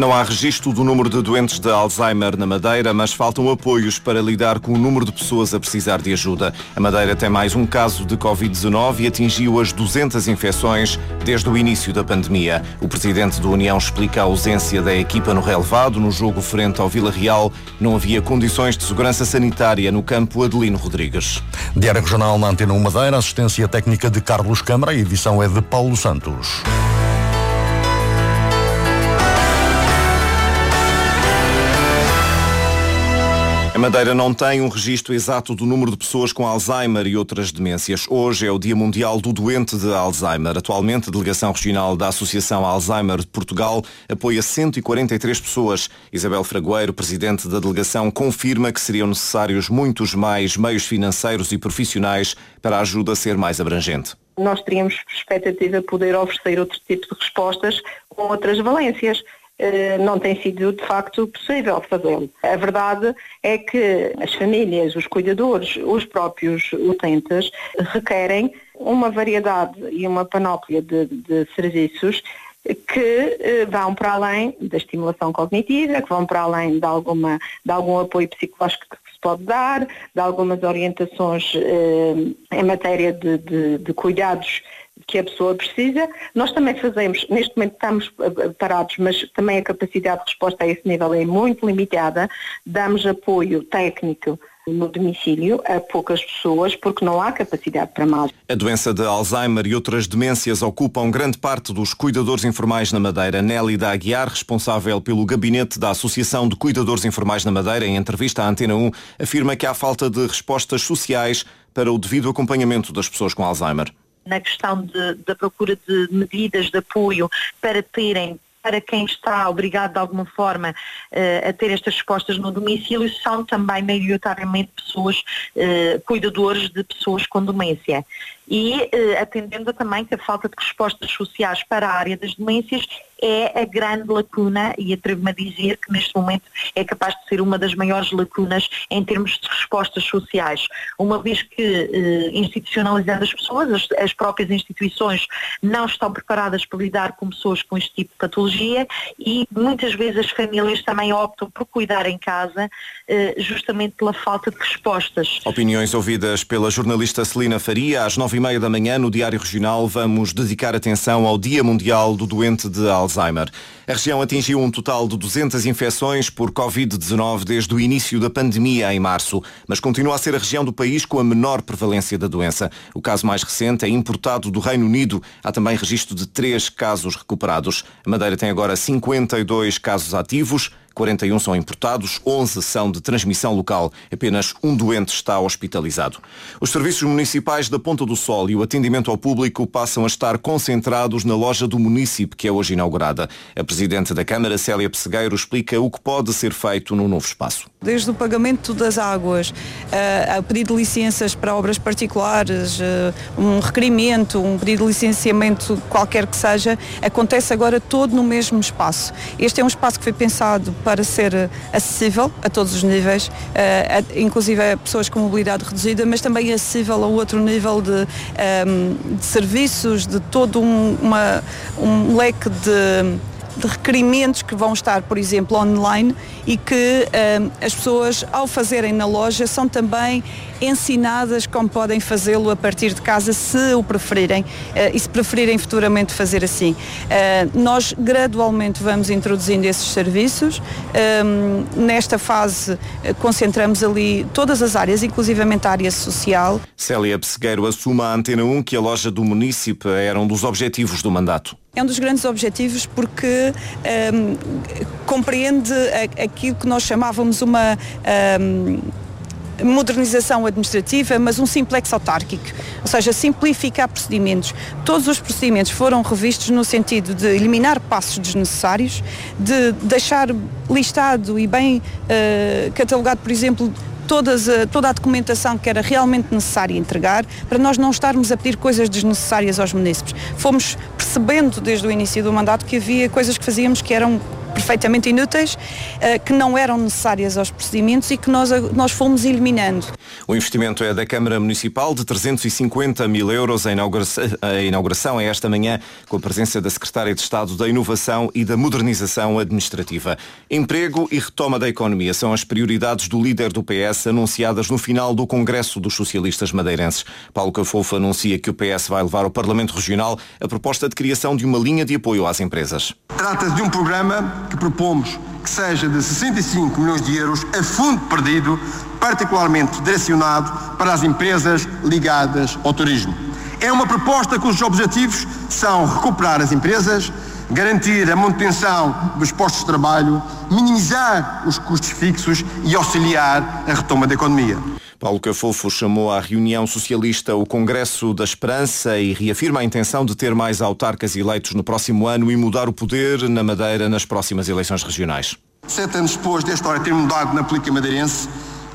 Não há registro do número de doentes de Alzheimer na Madeira, mas faltam apoios para lidar com o número de pessoas a precisar de ajuda. A Madeira tem mais um caso de Covid-19 e atingiu as 200 infecções desde o início da pandemia. O presidente da União explica a ausência da equipa no relevado. No jogo frente ao Vila Real, não havia condições de segurança sanitária no campo Adelino Rodrigues. Diário Regional na Antena 1 Madeira, assistência técnica de Carlos Câmara, edição é de Paulo Santos. Madeira não tem um registro exato do número de pessoas com Alzheimer e outras demências. Hoje é o Dia Mundial do Doente de Alzheimer. Atualmente, a Delegação Regional da Associação Alzheimer de Portugal apoia 143 pessoas. Isabel Fragoeiro, presidente da delegação, confirma que seriam necessários muitos mais meios financeiros e profissionais para a ajuda ser mais abrangente nós teríamos expectativa de poder oferecer outro tipo de respostas com outras valências. Eh, não tem sido de facto possível fazê-lo. A verdade é que as famílias, os cuidadores, os próprios utentes requerem uma variedade e uma panóplia de, de serviços que eh, vão para além da estimulação cognitiva, que vão para além de, alguma, de algum apoio psicológico que se pode dar, de algumas orientações eh, em matéria de, de, de cuidados que a pessoa precisa. Nós também fazemos, neste momento estamos eh, eh, parados, mas também a capacidade de resposta a esse nível é muito limitada. Damos apoio técnico no domicílio a poucas pessoas porque não há capacidade para mais. A doença de Alzheimer e outras demências ocupam grande parte dos cuidadores informais na Madeira. Nelly da Aguiar, responsável pelo gabinete da Associação de Cuidadores Informais na Madeira, em entrevista à Antena 1, afirma que há falta de respostas sociais para o devido acompanhamento das pessoas com Alzheimer na questão de, da procura de medidas de apoio para terem para quem está obrigado de alguma forma uh, a ter estas respostas no domicílio são também maioritariamente pessoas, uh, cuidadores de pessoas com demência. E eh, atendendo também que a falta de respostas sociais para a área das demências é a grande lacuna e atrevo-me a dizer que neste momento é capaz de ser uma das maiores lacunas em termos de respostas sociais, uma vez que eh, institucionalizando as pessoas, as, as, próprias instituições não estão preparadas para lidar com pessoas com este tipo de patologia e muitas vezes as famílias também optam por cuidar em casa eh, justamente pela falta de respostas. Opiniões ouvidas pela jornalista Celina Faria às nove e meia da manhã no Diário Regional vamos dedicar atenção ao Dia Mundial do Doente de Alzheimer. A região atingiu um total de 200 infecções por Covid-19 desde o início da pandemia em março, mas continua a ser a região do país com a menor prevalência da doença. O caso mais recente é importado do Reino Unido. Há também registro de três casos recuperados. A Madeira tem agora 52 casos ativos, 41 são importados, 11 são de transmissão local. Apenas um doente está hospitalizado. Os serviços municipais da Ponta do Sol e o atendimento ao público passam a estar concentrados na loja do município, que é hoje inaugurada. A Presidente da Câmara, Célia Pessegueiro, explica o que pode ser feito no novo espaço. Desde o pagamento das águas, uh, a pedido de licenças para obras particulares, uh, um requerimento, um pedido de licenciamento, qualquer que seja, acontece agora todo no mesmo espaço. Este é um espaço que foi pensado para ser acessível a todos os níveis, uh, inclusive a pessoas com mobilidade reduzida, mas também acessível a outro nível de, ehm, de serviços, de todo um, uma, um leque de de requerimentos que vão estar, por exemplo, online e que uh, as pessoas, ao fazerem na loja, são também ensinadas como podem fazê-lo a partir de casa, se o preferirem uh, e se preferirem futuramente fazer assim. Uh, nós gradualmente vamos introduzindo esses serviços. nesta fase, concentramos ali todas as áreas, inclusivamente a área social. Célia Pessegueiro assume a Antena 1 que a loja do município era um dos objetivos do mandato. É um dos grandes objetivos porque um, compreende aquilo que nós chamávamos uma um, modernização administrativa, mas um simplex autárquico, ou seja, simplificar procedimentos. Todos os procedimentos foram revistos no sentido de eliminar passos desnecessários, de deixar listado e bem uh, catalogado, por exemplo, todas, toda a documentação que era realmente necessária entregar, para nós não estarmos a pedir coisas desnecessárias aos munícipes. Fomos percebendo desde o início do mandato que havia coisas que fazíamos que eram perfeitamente inúteis, que não eram necessárias aos procedimentos e que nós, nós fomos eliminando. O investimento é da Câmara Municipal de 350 mil euros. A inauguração, a inauguração é esta manhã com a presença da Secretária de Estado da Inovação e da Modernização Administrativa. Emprego e retoma da economia são as prioridades do líder do PS anunciadas no final do Congresso dos Socialistas Madeirenses. Paulo Cafofo anuncia que o PS vai levar ao Parlamento Regional a proposta de criação de uma linha de apoio às empresas. Trata-se de um programa que propomos que seja de 65 milhões de euros a fundo perdido, particularmente direcionado para as empresas ligadas ao turismo. É uma proposta cujos objetivos são recuperar as empresas, garantir a manutenção dos postos de trabalho, minimizar os custos fixos e auxiliar a retoma da economia. Paulo Cafofo chamou à reunião socialista o Congresso da Esperança e reafirma a intenção de ter mais autarcas eleitos no próximo ano e mudar o poder na Madeira nas próximas eleições regionais. Sete anos depois desta história ter mudado na política madeirense,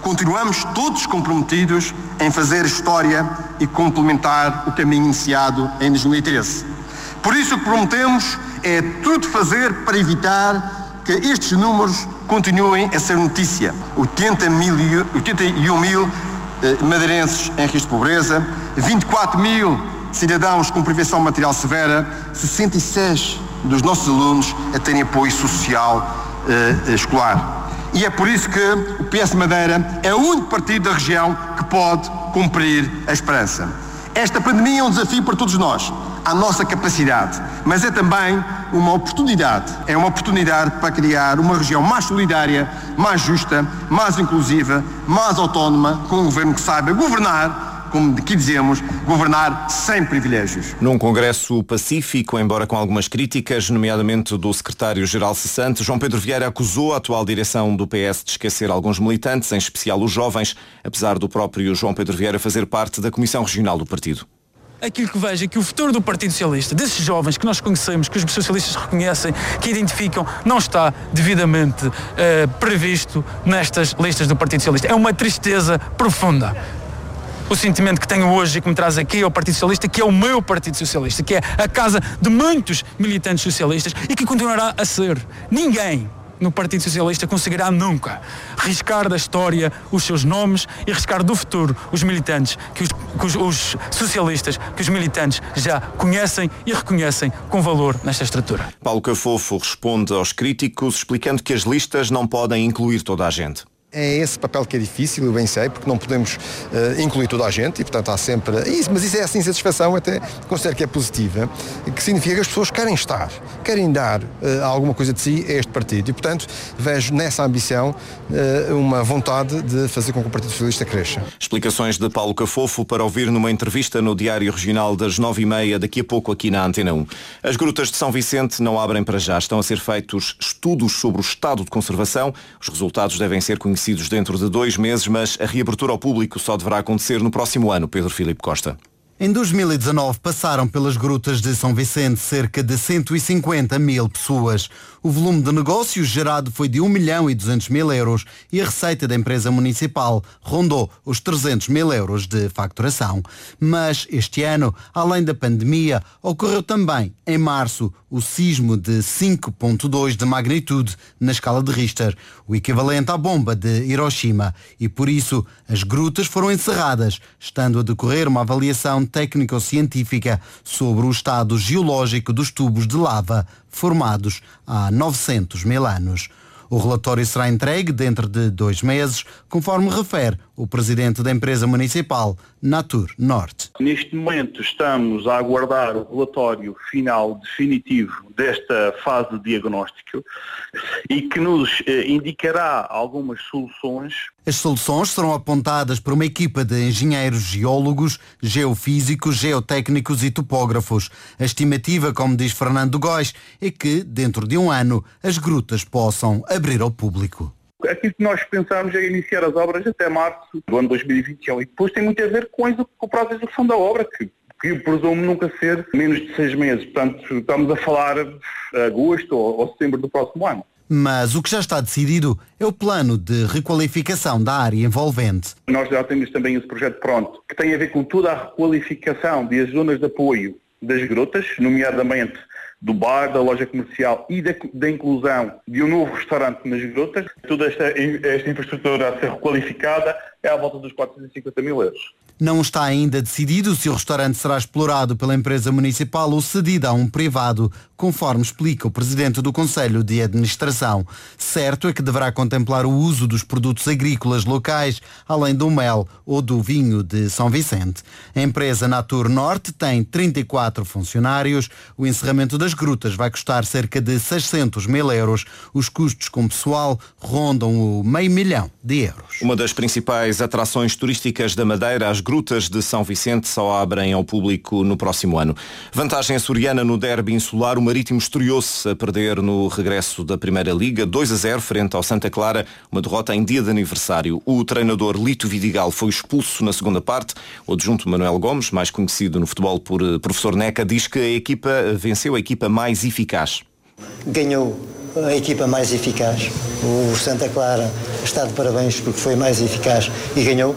continuamos todos comprometidos em fazer história e complementar o caminho iniciado em 2013. Por isso o que prometemos é tudo fazer para evitar que estes números continuem a ser notícia. 80 mil, 81 mil eh, madeirenses em risco de pobreza, 24 mil cidadãos com privação material severa, 66 dos nossos alunos a terem apoio social eh, escolar. E é por isso que o PS Madeira é o único partido da região que pode cumprir a esperança. Esta pandemia é um desafio para todos nós à nossa capacidade, mas é também uma oportunidade, é uma oportunidade para criar uma região mais solidária, mais justa, mais inclusiva, mais autónoma, com um governo que saiba governar como aqui dizemos, governar sem privilégios. Num congresso pacífico, embora com algumas críticas, nomeadamente do secretário-geral cessante, João Pedro Vieira acusou a atual direção do PS de esquecer alguns militantes, em especial os jovens, apesar do próprio João Pedro Vieira fazer parte da Comissão Regional do Partido aquilo que vejo é que o futuro do Partido Socialista, desses jovens que nós conhecemos, que os socialistas reconhecem, que identificam, não está devidamente uh, previsto nestas listas do Partido Socialista. É uma tristeza profunda o sentimento que tenho hoje e que me traz aqui ao Partido Socialista, que é o meu Partido Socialista, que é a casa de muitos militantes socialistas e que continuará a ser. Ninguém no Partido Socialista conseguirá nunca riscar da história os seus nomes e riscar do futuro os militantes, que os, que os, os socialistas, que os militantes já conhecem e reconhecem com valor nesta estrutura. Paulo Cafofo responde aos críticos explicando que as listas não podem incluir toda a gente. É esse papel que é difícil, eu bem sei, porque não podemos uh, incluir toda a gente e, portanto, há sempre. Isso, mas isso é essa insatisfação, até considero que é positiva, que significa que as pessoas querem estar, querem dar uh, alguma coisa de si a este partido. E, portanto, vejo nessa ambição uh, uma vontade de fazer com que o Partido Socialista cresça. Explicações de Paulo Cafofo para ouvir numa entrevista no Diário Regional das nove e meia, daqui a pouco aqui na Antena 1. As grutas de São Vicente não abrem para já. Estão a ser feitos estudos sobre o estado de conservação. Os resultados devem ser conhecidos conhecidos dentro de dois meses, mas a reabertura ao público só deverá acontecer no próximo ano. Pedro Filipe Costa. Em 2019 passaram pelas grutas de São Vicente cerca de 150 mil pessoas. O volume de negócios gerado foi de 1 milhão e 200 mil euros e a receita da empresa municipal rondou os 300 mil euros de facturação. Mas este ano, além da pandemia, ocorreu também, em março, o sismo de 5.2 de magnitude na escala de Richter, o equivalente à bomba de Hiroshima. E por isso, as grutas foram encerradas, estando a decorrer uma avaliação técnico-científica sobre o estado geológico dos tubos de lava formados há 900 mil anos. O relatório será entregue dentro de dois meses, conforme refere o presidente da empresa municipal, Natur Norte. Neste momento estamos a aguardar o relatório final definitivo desta fase de diagnóstico e que nos eh, indicará algumas soluções. As soluções serão apontadas por uma equipa de engenheiros geólogos, geofísicos, geotécnicos e topógrafos. A estimativa, como diz Fernando Góis, é que, dentro de um ano, as grutas possam abrir ao público. Aquilo que nós pensamos é iniciar as obras até março do ano 2021 e depois tem muito a ver com o prazo de execução da obra, que que presumo nunca ser menos de seis meses. Portanto, estamos a falar agosto ou, ou setembro do próximo ano. Mas o que já está decidido é o plano de requalificação da área envolvente. Nós já temos também esse projeto pronto, que tem a ver com toda a requalificação das zonas de apoio das grutas, nomeadamente do bar, da loja comercial e da, da inclusão de um novo restaurante nas Grutas. Toda esta, esta infraestrutura a ser requalificada é à volta dos 450 mil euros. Não está ainda decidido se o restaurante será explorado pela empresa municipal ou cedido a um privado, conforme explica o presidente do Conselho de Administração. Certo é que deverá contemplar o uso dos produtos agrícolas locais, além do mel ou do vinho de São Vicente. A empresa Natur Norte tem 34 funcionários. O encerramento das grutas vai custar cerca de 600 mil euros. Os custos com pessoal rondam o meio milhão de euros. Uma das principais atrações turísticas da Madeira, as grutas de São Vicente, só abrem ao público no próximo ano. Vantagem açoriana no derby insular, o Marítimo estreou-se a perder no regresso da Primeira Liga, 2 a 0 frente ao Santa Clara, uma derrota em dia de aniversário. O treinador Lito Vidigal foi expulso na segunda parte. O adjunto Manuel Gomes, mais conhecido no futebol por eh, professor Neca, diz que a equipa venceu a equipa mais eficaz. Ganhou a equipa mais eficaz. O Santa Clara está de parabéns porque foi mais eficaz e ganhou.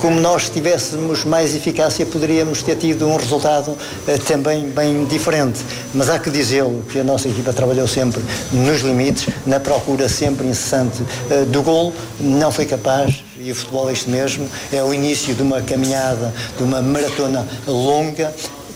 Como nós tivéssemos mais eficácia, poderíamos ter tido um resultado eh, também bem diferente. Mas há que dizê-lo que a nossa equipa trabalhou sempre nos limites, na procura sempre incessante eh, do gol, não foi capaz, e o futebol é isto mesmo, é o início de uma caminhada, de uma maratona longa,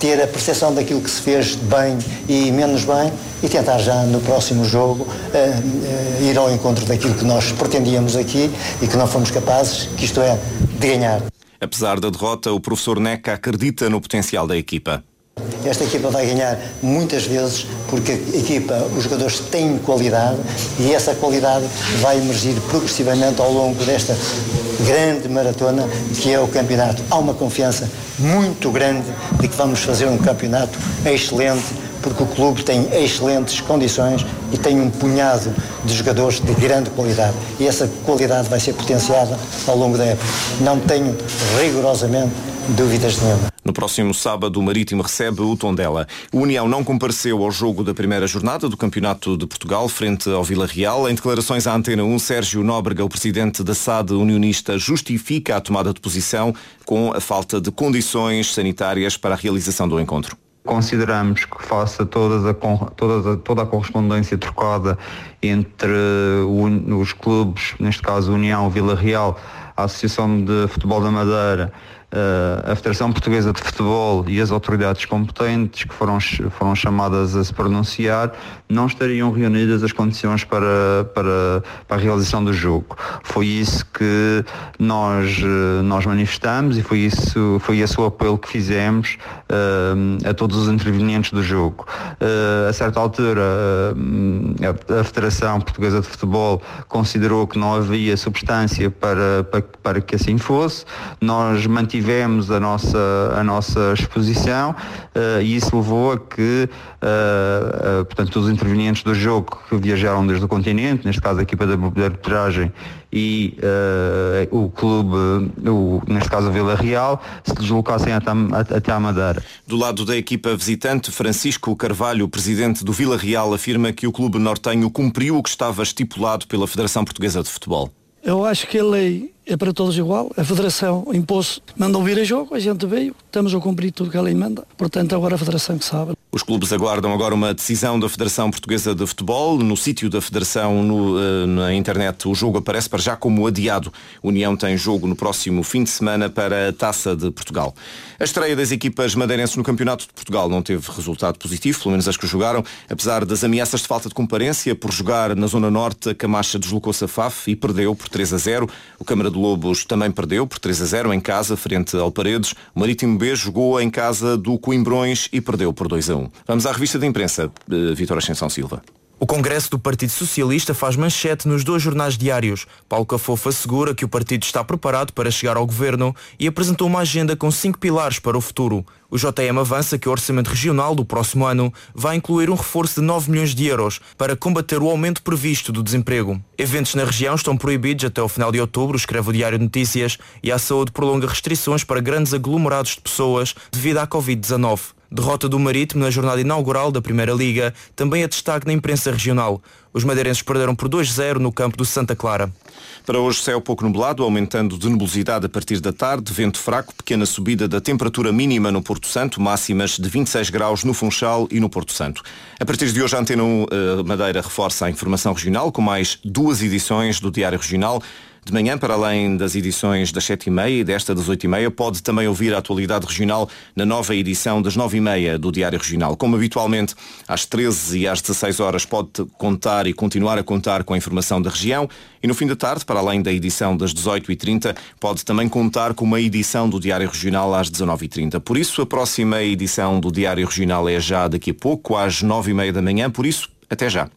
ter a percepção daquilo que se fez bem e menos bem e tentar já no próximo jogo uh, uh, ir ao encontro daquilo que nós pretendíamos aqui e que não fomos capazes, que isto é, de ganhar. Apesar da derrota, o professor Neca acredita no potencial da equipa. Esta equipa vai ganhar muitas vezes porque a equipa, os jogadores têm qualidade e essa qualidade vai emergir progressivamente ao longo desta grande maratona que é o campeonato. Há uma confiança muito grande de que vamos fazer um campeonato excelente porque o clube tem excelentes condições e tem um punhado de jogadores de grande qualidade. E essa qualidade vai ser potenciada ao longo da época. Não tenho rigorosamente dúvidas nenhuma. No próximo sábado, o Marítimo recebe o Tondela. O União não compareceu ao jogo da primeira jornada do Campeonato de Portugal, frente ao Vila Real. Em declarações à Antena 1, Sérgio Nóbrega, o presidente da SAD unionista, justifica a tomada de posição com a falta de condições sanitárias para a realização do encontro consideramos que faça toda a, toda, toda a correspondência trocada entre os clubes, neste caso União, Vila Real, a Associação de Futebol da Madeira a Federação Portuguesa de Futebol e as autoridades competentes que foram, foram chamadas a se pronunciar não estariam reunidas as condições para, para, para a realização do jogo. Foi isso que nós, eh, nós manifestamos e foi, isso, foi esse o apelo que fizemos uh, a todos os intervenientes do jogo. Uh, a certa altura, a, a Federação Portuguesa de Futebol considerou que não havia substância para, para, para que assim fosse. Nós mantivemos tivemos a nossa, a nossa exposição uh, e isso levou a que uh, uh, portanto, os intervenientes do jogo que viajaram desde o continente, neste caso a equipa de arbitragem e o clube, o, neste caso a Vila Real, se deslocassem até, até a Madeira. Do lado da equipa visitante, Francisco Carvalho, presidente do Vila Real, afirma que o clube nortenho cumpriu o que estava estipulado pela Federação Portuguesa de Futebol. Eu acho que a lei é para todos igual. A Federação impôs, mandou vir a jogo, a gente veio, estamos a cumprir tudo que a lei manda. Portanto, agora a Federação que sabe. Os clubes aguardam agora uma decisão da Federação Portuguesa de Futebol. No sítio da Federação, no, eh, na internet, o jogo aparece para já como adiado. União tem jogo no próximo fim de semana para a Taça de Portugal. A estreia das equipas madeirenses no Campeonato de Portugal não teve resultado positivo, pelo menos as que jogaram. Apesar das ameaças de falta de comparência, por jogar na Zona Norte, a Camacha deslocou-se a FAF e perdeu por 3 a 0. O Câmara de Lobos também perdeu por 3 a 0 em casa, frente ao Paredes. O Marítimo B jogou em casa do Coimbrões e perdeu por 2 a 1. Vamos à revista de imprensa, uh, Vítor Ascensão Silva. O Congresso do Partido Socialista faz manchete nos dois jornais diários. Paulo Cafofo assegura que o partido está preparado para chegar ao governo e apresentou uma agenda com cinco pilares para o futuro. O JM avança que o orçamento regional do próximo ano vai incluir um reforço de 9 milhões de euros para combater o aumento previsto do desemprego. Eventos na região estão proibidos até o final de outubro, escreve o Diário Notícias, e a saúde prolonga restrições para grandes aglomerados de pessoas devido à Covid-19. Derrota do Marítimo na jornada inaugural da Primeira Liga, também é destaque na imprensa regional. Os madeirenses perderam por 2-0 no campo do Santa Clara. Para hoje, céu pouco nublado, aumentando de nebulosidade a partir da tarde, vento fraco, pequena subida da temperatura mínima no Porto Santo, máximas de 26 graus no Funchal e no Porto Santo. A partir de hoje, a Antena 1 Madeira reforça a informação regional com mais duas edições do Diário Regional. De manhã, para além das edições das 7h30 e desta das 8h30, pode também ouvir a atualidade regional na nova edição das 9h30 do Diário Regional. Como habitualmente, às 13 e às 16 horas pode contar e continuar a contar com a informação da região e no fim da tarde, para além da edição das 18h30, pode também contar com uma edição do Diário Regional às 19h30. Por isso, a próxima edição do Diário Regional é já daqui a pouco, às 9h30 da manhã. Por isso, até já.